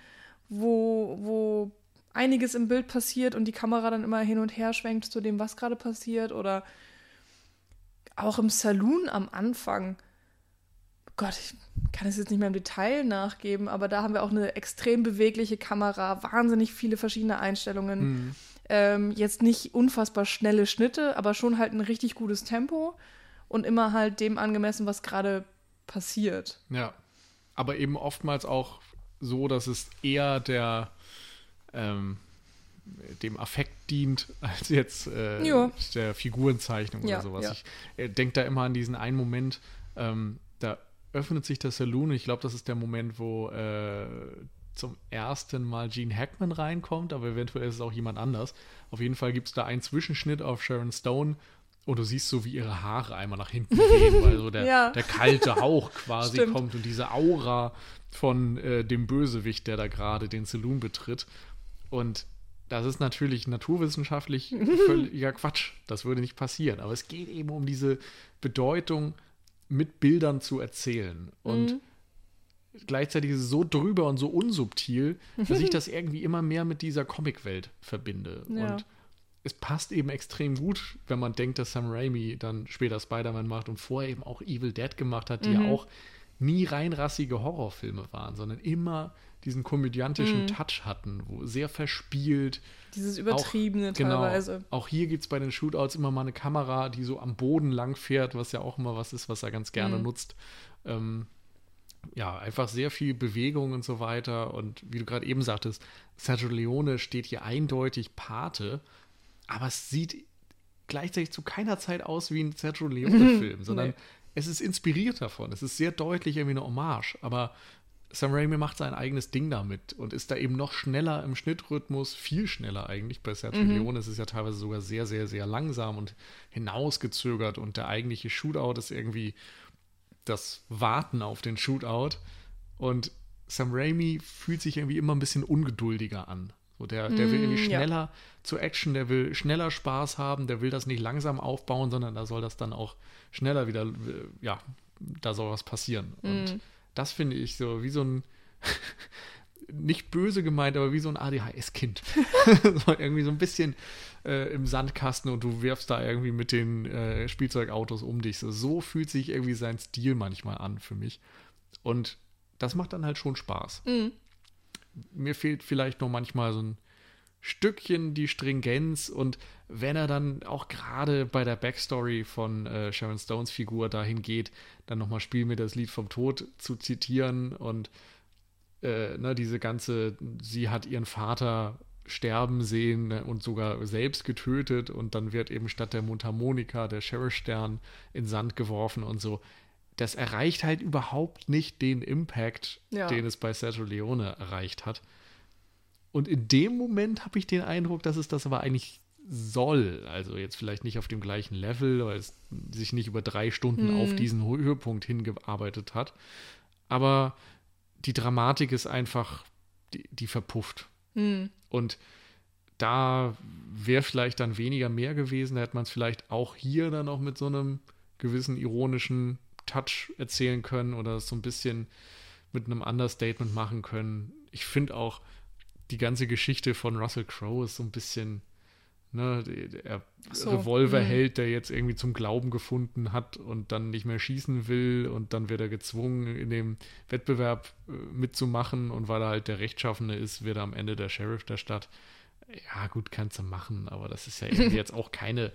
wo, wo einiges im Bild passiert und die Kamera dann immer hin und her schwenkt zu dem, was gerade passiert. Oder auch im Saloon am Anfang. Gott, ich kann es jetzt nicht mehr im Detail nachgeben, aber da haben wir auch eine extrem bewegliche Kamera, wahnsinnig viele verschiedene Einstellungen. Mhm. Ähm, jetzt nicht unfassbar schnelle Schnitte, aber schon halt ein richtig gutes Tempo und immer halt dem angemessen, was gerade passiert. Ja. Aber eben oftmals auch so, dass es eher der ähm, dem Affekt dient, als jetzt äh, der Figurenzeichnung Ja, oder sowas. ja. Ich äh, denke da immer an diesen einen Moment, ähm, da öffnet sich der Saloon. Ich glaube, das ist der Moment, wo äh, zum ersten Mal Gene Hackman reinkommt, aber eventuell ist es auch jemand anders. Auf jeden Fall gibt es da einen Zwischenschnitt auf Sharon Stone und du siehst so, wie ihre Haare einmal nach hinten gehen, weil so der, Ja. der kalte Hauch quasi Stimmt. kommt und diese Aura von äh, dem Bösewicht, der da gerade den Saloon betritt. Und das ist natürlich naturwissenschaftlich völliger Quatsch. Das würde nicht passieren. Aber es geht eben um diese Bedeutung, mit Bildern zu erzählen. Und gleichzeitig ist es so drüber und so unsubtil, dass ich das irgendwie immer mehr mit dieser Comicwelt verbinde. Ja. Und es passt eben extrem gut, wenn man denkt, dass Sam Raimi dann später Spider-Man macht und vorher eben auch Evil Dead gemacht hat, die ja auch nie reinrassige Horrorfilme waren, sondern immer diesen komödiantischen Touch hatten, wo sehr verspielt. Dieses Übertriebene teilweise. Genau, auch hier gibt es bei den Shootouts immer mal eine Kamera, die so am Boden lang fährt, was ja auch immer was ist, was er ganz gerne Mhm. nutzt. Ähm, ja, einfach sehr viel Bewegung und so weiter. Und wie du gerade eben sagtest, Sergio Leone steht hier eindeutig Pate, aber es sieht gleichzeitig zu keiner Zeit aus wie ein Sergio Leone-Film, sondern Nee. Es ist inspiriert davon. Es ist sehr deutlich irgendwie eine Hommage, aber Sam Raimi macht sein eigenes Ding damit und ist da eben noch schneller im Schnittrhythmus, viel schneller eigentlich. Bei Sergio Leone ist es ja teilweise sogar sehr, sehr, sehr langsam und hinausgezögert und der eigentliche Shootout ist irgendwie das Warten auf den Shootout. Und Sam Raimi fühlt sich irgendwie immer ein bisschen ungeduldiger an. So der, der will irgendwie Mm, ja. schneller zur Action, der will schneller Spaß haben, der will das nicht langsam aufbauen, sondern da soll das dann auch schneller wieder, äh, ja, da soll was passieren. Und das finde ich so wie so ein, nicht böse gemeint, aber wie so ein ADHS-Kind. so irgendwie so ein bisschen äh, im Sandkasten und du wirfst da irgendwie mit den äh, Spielzeugautos um dich. So, so fühlt sich irgendwie sein Stil manchmal an für mich. Und das macht dann halt schon Spaß. Mir fehlt vielleicht noch manchmal so ein Stückchen die Stringenz und wenn er dann auch gerade bei der Backstory von äh, Sharon Stones Figur dahin geht, dann nochmal Spiel mir das Lied vom Tod zu zitieren und äh, ne, diese ganze, sie hat ihren Vater sterben sehen ne, und sogar selbst getötet und dann wird eben statt der Mundharmonika der Sheriff-Stern in Sand geworfen und so. Das erreicht halt überhaupt nicht den Impact, Ja. den es bei Sergio Leone erreicht hat. Und in dem Moment habe ich den Eindruck, dass es das aber eigentlich soll. Also jetzt vielleicht nicht auf dem gleichen Level, weil es sich nicht über drei Stunden auf diesen Hö- Höhepunkt hingearbeitet hat. Aber die Dramatik ist einfach, die, die verpufft. Und da wäre vielleicht dann weniger mehr gewesen. Da hätte man es vielleicht auch hier dann auch mit so einem gewissen ironischen Touch erzählen können oder so ein bisschen mit einem Understatement machen können. Ich finde auch, die ganze Geschichte von Russell Crowe ist so ein bisschen, ne, der so, Revolverheld, der jetzt irgendwie zum Glauben gefunden hat und dann nicht mehr schießen will und dann wird er gezwungen, in dem Wettbewerb äh, mitzumachen und weil er halt der Rechtschaffene ist, wird er am Ende der Sheriff der Stadt. Ja, gut, kannst du machen, aber das ist ja jetzt auch keine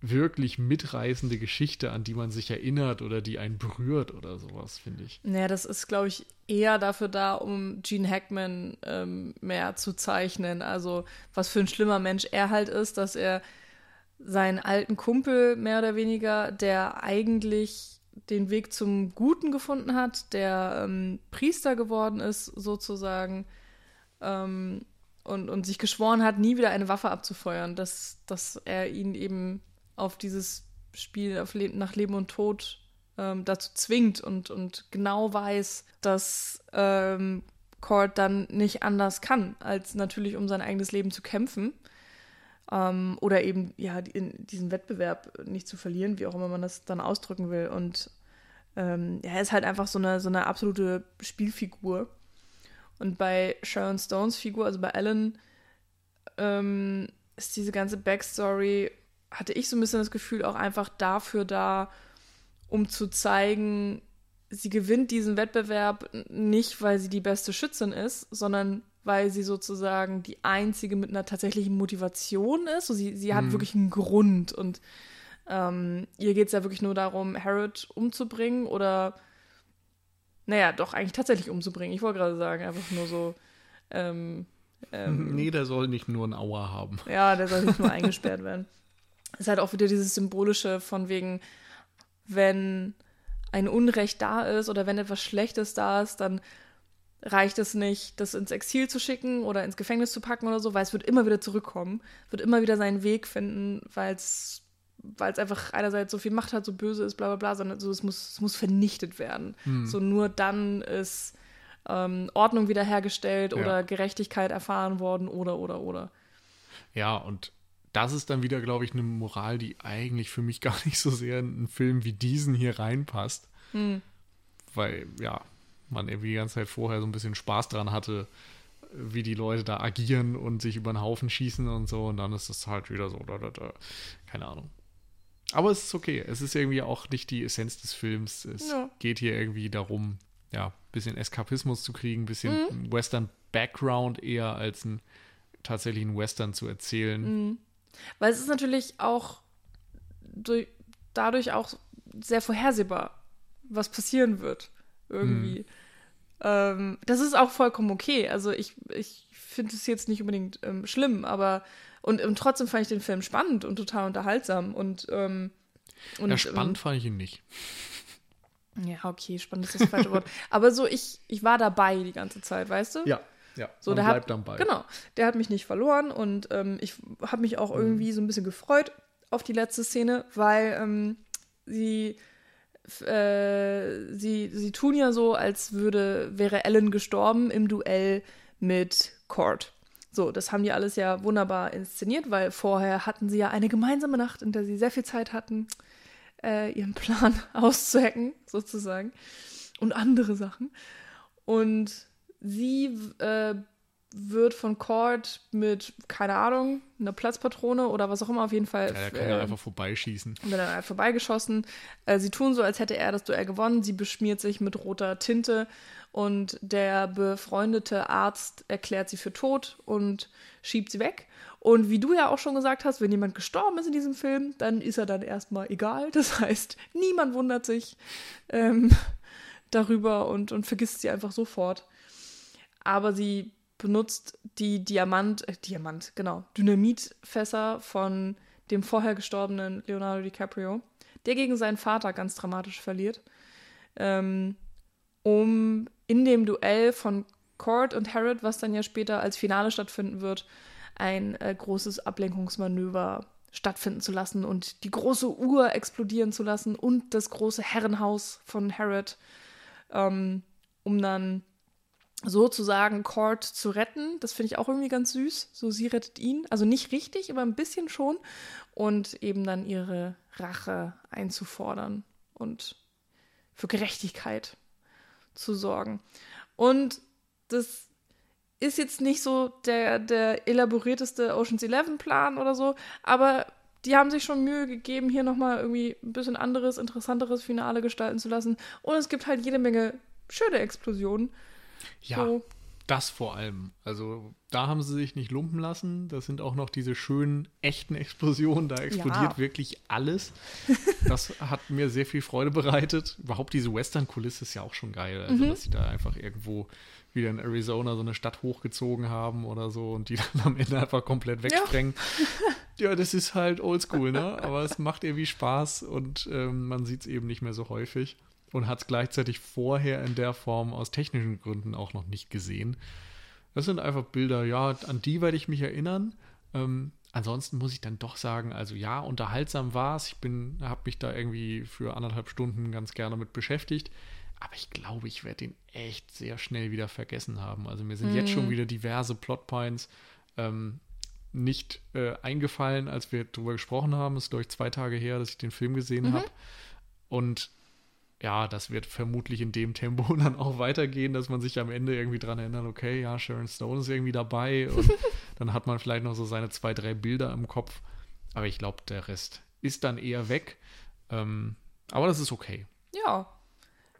wirklich mitreißende Geschichte, an die man sich erinnert oder die einen berührt oder sowas, finde ich. Naja, das ist, glaube ich, eher dafür da, um Gene Hackman ähm, mehr zu zeichnen. Also, was für ein schlimmer Mensch er halt ist, dass er seinen alten Kumpel mehr oder weniger, der eigentlich den Weg zum Guten gefunden hat, der ähm, Priester geworden ist, sozusagen, ähm, und, und sich geschworen hat, nie wieder eine Waffe abzufeuern, dass, dass er ihn eben auf dieses Spiel auf Le nach Leben und Tod ähm, dazu zwingt und, und genau weiß, dass ähm, Cord dann nicht anders kann, als natürlich um sein eigenes Leben zu kämpfen. Ähm, oder eben, ja, in diesen Wettbewerb nicht zu verlieren, wie auch immer man das dann ausdrücken will. Und ähm, er ist halt einfach so eine, so eine absolute Spielfigur. Und bei Sharon Stones Figur, also bei Ellen, ähm, ist diese ganze Backstory, hatte ich so ein bisschen das Gefühl, auch einfach dafür da, um zu zeigen, sie gewinnt diesen Wettbewerb nicht, weil sie die beste Schützin ist, sondern weil sie sozusagen die einzige mit einer tatsächlichen Motivation ist. So sie, sie hat wirklich einen Grund und ähm, ihr geht es ja wirklich nur darum, Harrod umzubringen oder naja, doch eigentlich tatsächlich umzubringen. Ich wollte gerade sagen, einfach nur so, ähm, ähm, Nee, der soll nicht nur ein Auer haben. ja, der soll nicht nur eingesperrt werden. Es ist halt auch wieder dieses Symbolische von wegen, wenn ein Unrecht da ist oder wenn etwas Schlechtes da ist, dann reicht es nicht, das ins Exil zu schicken oder ins Gefängnis zu packen oder so, weil es wird immer wieder zurückkommen, wird immer wieder seinen Weg finden, weil es weil es einfach einerseits so viel Macht hat, so böse ist, bla bla bla, sondern so, es, muss, es muss vernichtet werden. Hm. So nur dann ist ähm, Ordnung wiederhergestellt ja. oder Gerechtigkeit erfahren worden oder oder oder. Ja, und das ist dann wieder, glaube ich, eine Moral, die eigentlich für mich gar nicht so sehr in einen Film wie diesen hier reinpasst. Hm. Weil, ja, man irgendwie die ganze Zeit vorher so ein bisschen Spaß dran hatte, wie die Leute da agieren und sich über den Haufen schießen und so. Und dann ist es halt wieder so, da, da, da. keine Ahnung. Aber es ist okay. Es ist irgendwie auch nicht die Essenz des Films. Es ja. geht hier irgendwie darum, ja, ein bisschen Eskapismus zu kriegen, ein bisschen mhm. Western-Background eher als ein tatsächlichen Western zu erzählen. Mhm. Weil es ist natürlich auch durch, dadurch auch sehr vorhersehbar, was passieren wird. Irgendwie. Mhm. Ähm, das ist auch vollkommen okay. Also ich, ich finde es jetzt nicht unbedingt ähm, schlimm, aber und, und, trotzdem fand ich den Film spannend und total unterhaltsam. Und, ähm, und ja, spannend ähm, fand ich ihn nicht. Ja, okay, spannend ist das falsche Wort. Aber so, ich, ich war dabei die ganze Zeit, weißt du? Ja, ja. So, der bleibt hat, dabei. Genau. Der hat mich nicht verloren und ähm, ich habe mich auch mhm. irgendwie so ein bisschen gefreut auf die letzte Szene, weil ähm, sie äh, sie, sie tun ja so, als würde, wäre Ellen gestorben im Duell mit Cord. So, das haben die alles ja wunderbar inszeniert, weil vorher hatten sie ja eine gemeinsame Nacht, in der sie sehr viel Zeit hatten, äh, ihren Plan auszuhacken, sozusagen. Und andere Sachen. Und sie äh, wird von Cord mit, keine Ahnung, einer Platzpatrone oder was auch immer auf jeden Fall. Ja, er kann ja äh, einfach vorbeischießen. Und dann einfach vorbeigeschossen. Äh, sie tun so, als hätte er das Duell gewonnen. Sie beschmiert sich mit roter Tinte und der befreundete Arzt erklärt sie für tot und schiebt sie weg. Und wie du ja auch schon gesagt hast, wenn jemand gestorben ist in diesem Film, dann ist er dann erstmal egal. Das heißt, niemand wundert sich ähm, darüber und, und vergisst sie einfach sofort. Aber sie benutzt die Diamant, äh, Diamant, genau, Dynamitfässer von dem vorher gestorbenen Leonardo DiCaprio, der gegen seinen Vater ganz dramatisch verliert, ähm, um in dem Duell von Cord und Harrod, was dann ja später als Finale stattfinden wird, ein äh, großes Ablenkungsmanöver stattfinden zu lassen und die große Uhr explodieren zu lassen und das große Herrenhaus von Harrod, ähm, um dann sozusagen Cord zu retten. Das finde ich auch irgendwie ganz süß. So, sie rettet ihn. Also nicht richtig, aber ein bisschen schon. Und eben dann ihre Rache einzufordern und für Gerechtigkeit zu sorgen. Und das ist jetzt nicht so der, der elaborierteste Oceans 11 Plan oder so, aber die haben sich schon Mühe gegeben, hier nochmal irgendwie ein bisschen anderes, interessanteres Finale gestalten zu lassen. Und es gibt halt jede Menge schöne Explosionen. Ja, so. das vor allem. Also da haben sie sich nicht lumpen lassen. Das sind auch noch diese schönen, echten Explosionen. Da explodiert ja. wirklich alles. Das hat mir sehr viel Freude bereitet. Überhaupt diese Western-Kulisse ist ja auch schon geil. Also, mhm. dass sie da einfach irgendwo wieder in Arizona so eine Stadt hochgezogen haben oder so und die dann am Ende einfach komplett wegsprengen. Ja, ja das ist halt oldschool, ne? Aber es macht irgendwie Spaß und ähm, man sieht es eben nicht mehr so häufig und hat es gleichzeitig vorher in der Form aus technischen Gründen auch noch nicht gesehen. Das sind einfach Bilder, ja, an die werde ich mich erinnern. Ähm, ansonsten muss ich dann doch sagen, also ja, unterhaltsam war es. Ich bin, habe mich da irgendwie für anderthalb Stunden ganz gerne mit beschäftigt. Aber ich glaube, ich werde den echt sehr schnell wieder vergessen haben. Also mir sind mhm. jetzt schon wieder diverse Plotpoints ähm, nicht äh, eingefallen, als wir darüber gesprochen haben. Es ist, glaube ich, zwei Tage her, dass ich den Film gesehen mhm. habe. Und ja, das wird vermutlich in dem Tempo dann auch weitergehen, dass man sich am Ende irgendwie dran erinnert, okay, ja, Sharon Stone ist irgendwie dabei und dann hat man vielleicht noch so seine zwei, drei Bilder im Kopf. Aber ich glaube, der Rest ist dann eher weg. Ähm, aber das ist okay. Ja,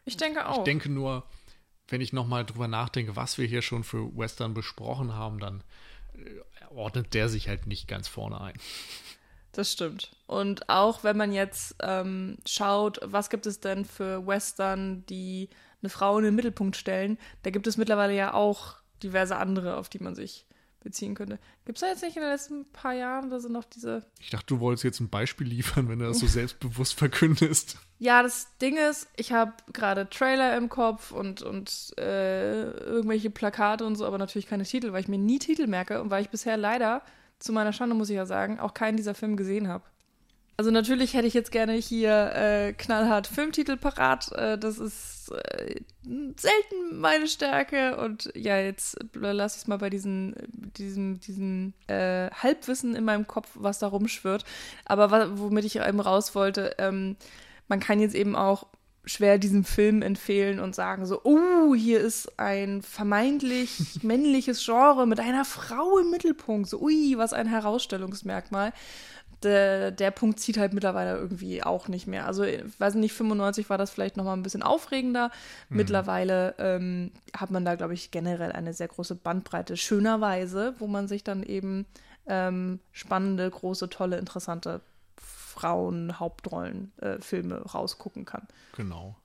ich denke auch. Ich denke nur, wenn ich nochmal drüber nachdenke, was wir hier schon für Western besprochen haben, dann äh, ordnet der sich halt nicht ganz vorne ein. Das stimmt. Und auch wenn man jetzt ähm, schaut, was gibt es denn für Western, die eine Frau in den Mittelpunkt stellen, da gibt es mittlerweile ja auch diverse andere, auf die man sich beziehen könnte. Gibt es da jetzt nicht in den letzten paar Jahren, da sind noch diese. Ich dachte, du wolltest jetzt ein Beispiel liefern, wenn du das so selbstbewusst verkündest. Ja, das Ding ist, ich habe gerade Trailer im Kopf und, und äh, irgendwelche Plakate und so, aber natürlich keine Titel, weil ich mir nie Titel merke und weil ich bisher leider, zu meiner Schande muss ich ja sagen, auch keinen dieser Filme gesehen habe. Also natürlich hätte ich jetzt gerne hier äh, knallhart Filmtitel parat. Äh, das ist äh, selten meine Stärke. Und ja, jetzt lasse ich es mal bei diesen, diesem, diesem äh, Halbwissen in meinem Kopf, was da rumschwirrt. Aber womit ich eben raus wollte, ähm, man kann jetzt eben auch schwer diesen Film empfehlen und sagen so, oh, hier ist ein vermeintlich männliches Genre mit einer Frau im Mittelpunkt. So, ui, was ein Herausstellungsmerkmal der, der Punkt zieht halt mittlerweile irgendwie auch nicht mehr. Also, ich weiß nicht, 95 war das vielleicht nochmal ein bisschen aufregender. Mhm. Mittlerweile ähm, hat man da, glaube ich, generell eine sehr große Bandbreite, schönerweise, wo man sich dann eben ähm, spannende, große, tolle, interessante Frauen, Hauptrollen, äh, rausgucken kann. Genau.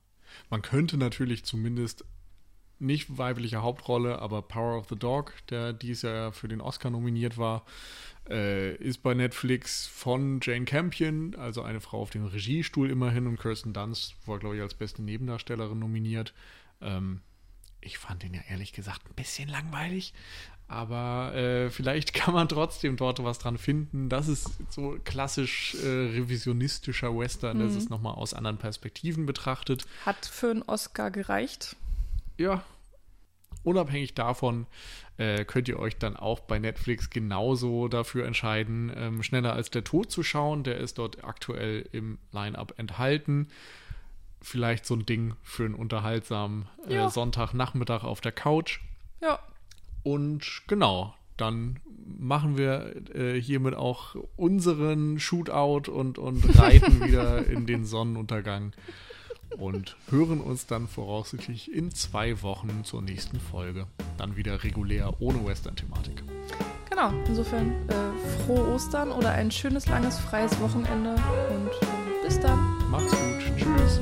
Man könnte natürlich zumindest nicht weibliche Hauptrolle, aber Power of the Dog, der dies Jahr für den Oscar nominiert war, äh, ist bei Netflix von Jane Campion, also eine Frau auf dem Regiestuhl immerhin, und Kirsten Dunst war, glaube ich, als beste Nebendarstellerin nominiert. Ähm, ich fand ihn ja ehrlich gesagt ein bisschen langweilig, aber äh, vielleicht kann man trotzdem dort was dran finden. Das ist so klassisch äh, revisionistischer Western, mhm. das ist nochmal aus anderen Perspektiven betrachtet. Hat für einen Oscar gereicht. Ja, unabhängig davon äh, könnt ihr euch dann auch bei Netflix genauso dafür entscheiden, ähm, schneller als der Tod zu schauen. Der ist dort aktuell im Line-up enthalten. Vielleicht so ein Ding für einen unterhaltsamen äh, ja. Sonntagnachmittag auf der Couch. Ja. Und genau, dann machen wir äh, hiermit auch unseren Shootout und, und reiten wieder in den Sonnenuntergang und hören uns dann voraussichtlich in zwei Wochen zur nächsten Folge. Dann wieder regulär ohne Western-Thematik. Genau, insofern äh, frohe Ostern oder ein schönes, langes, freies Wochenende und äh, bis dann. Macht's gut. Tschüss.